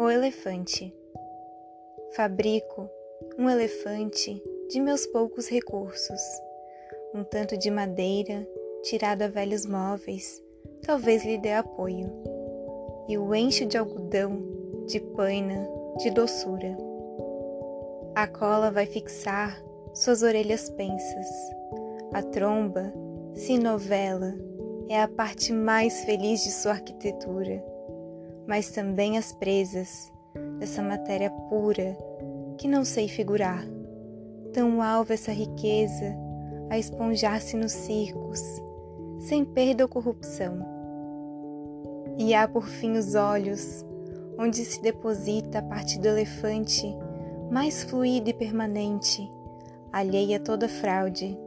O elefante. Fabrico um elefante de meus poucos recursos. Um tanto de madeira, tirado a velhos móveis, talvez lhe dê apoio. E o encho de algodão, de paina, de doçura. A cola vai fixar suas orelhas pensas. A tromba, se novela, é a parte mais feliz de sua arquitetura, mas também as presas dessa matéria pura que não sei figurar. Tão alva essa riqueza a esponjar-se nos circos, sem perda ou corrupção. E há por fim os olhos, onde se deposita a parte do elefante mais fluida e permanente, alheia a toda fraude.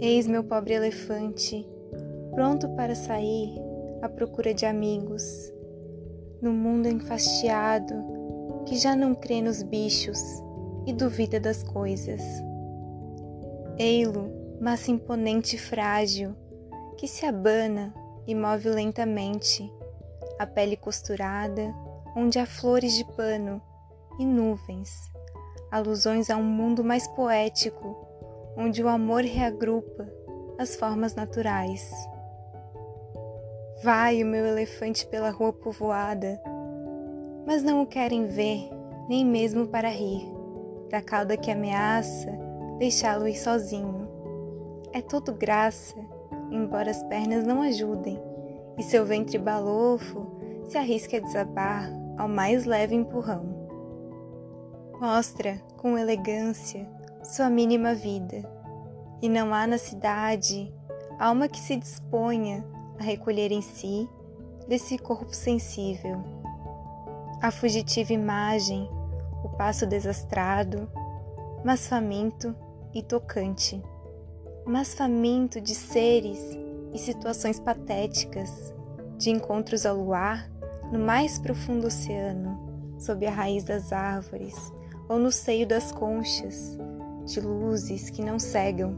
Eis meu pobre elefante, pronto para sair à procura de amigos, no mundo enfastiado que já não crê nos bichos e duvida das coisas. Ei-lo, massa imponente e frágil, que se abana e move lentamente, a pele costurada, onde há flores de pano e nuvens, alusões a um mundo mais poético, onde o amor reagrupa as formas naturais. Vai o meu elefante pela rua povoada, mas não o querem ver, nem mesmo para rir, da cauda que ameaça deixá-lo ir sozinho. É todo graça, embora as pernas não ajudem, e seu ventre balofo se arrisca a desabar ao mais leve empurrão. Mostra, com elegância, sua mínima vida, e não há na cidade alma que se disponha a recolher em si desse corpo sensível. A fugitiva imagem, o passo desastrado, mas faminto e tocante, mas faminto de seres e situações patéticas, de encontros ao luar no mais profundo oceano, sob a raiz das árvores ou no seio das conchas, de luzes que não cegam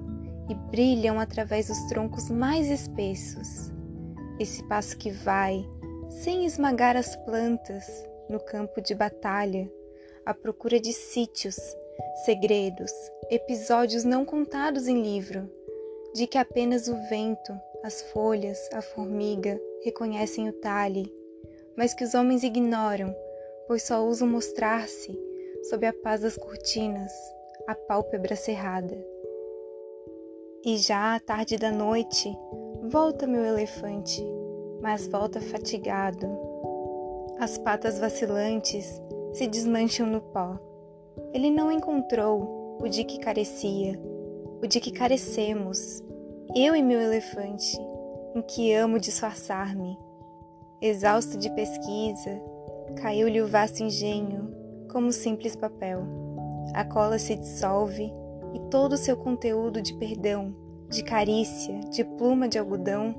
e brilham através dos troncos mais espessos esse passo que vai, sem esmagar as plantas, no campo de batalha, à procura de sítios, segredos, episódios não contados em livro, de que apenas o vento, as folhas, a formiga reconhecem o talhe, mas que os homens ignoram, pois só usam mostrar-se sob a paz das cortinas, a pálpebra cerrada. E já à tarde da noite, Volta, meu elefante, mas volta fatigado. As patas vacilantes se desmancham no pó. Ele não encontrou o de que carecia, o de que carecemos, eu e meu elefante, em que amo disfarçar-me. Exausto de pesquisa, caiu-lhe o vasto engenho como simples papel. A cola se dissolve e todo o seu conteúdo de perdão de carícia, de pluma de algodão,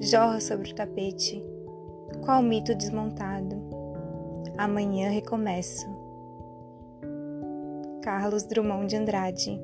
jorra sobre o tapete. Qual mito desmontado? Amanhã recomeço. Carlos Drummond de Andrade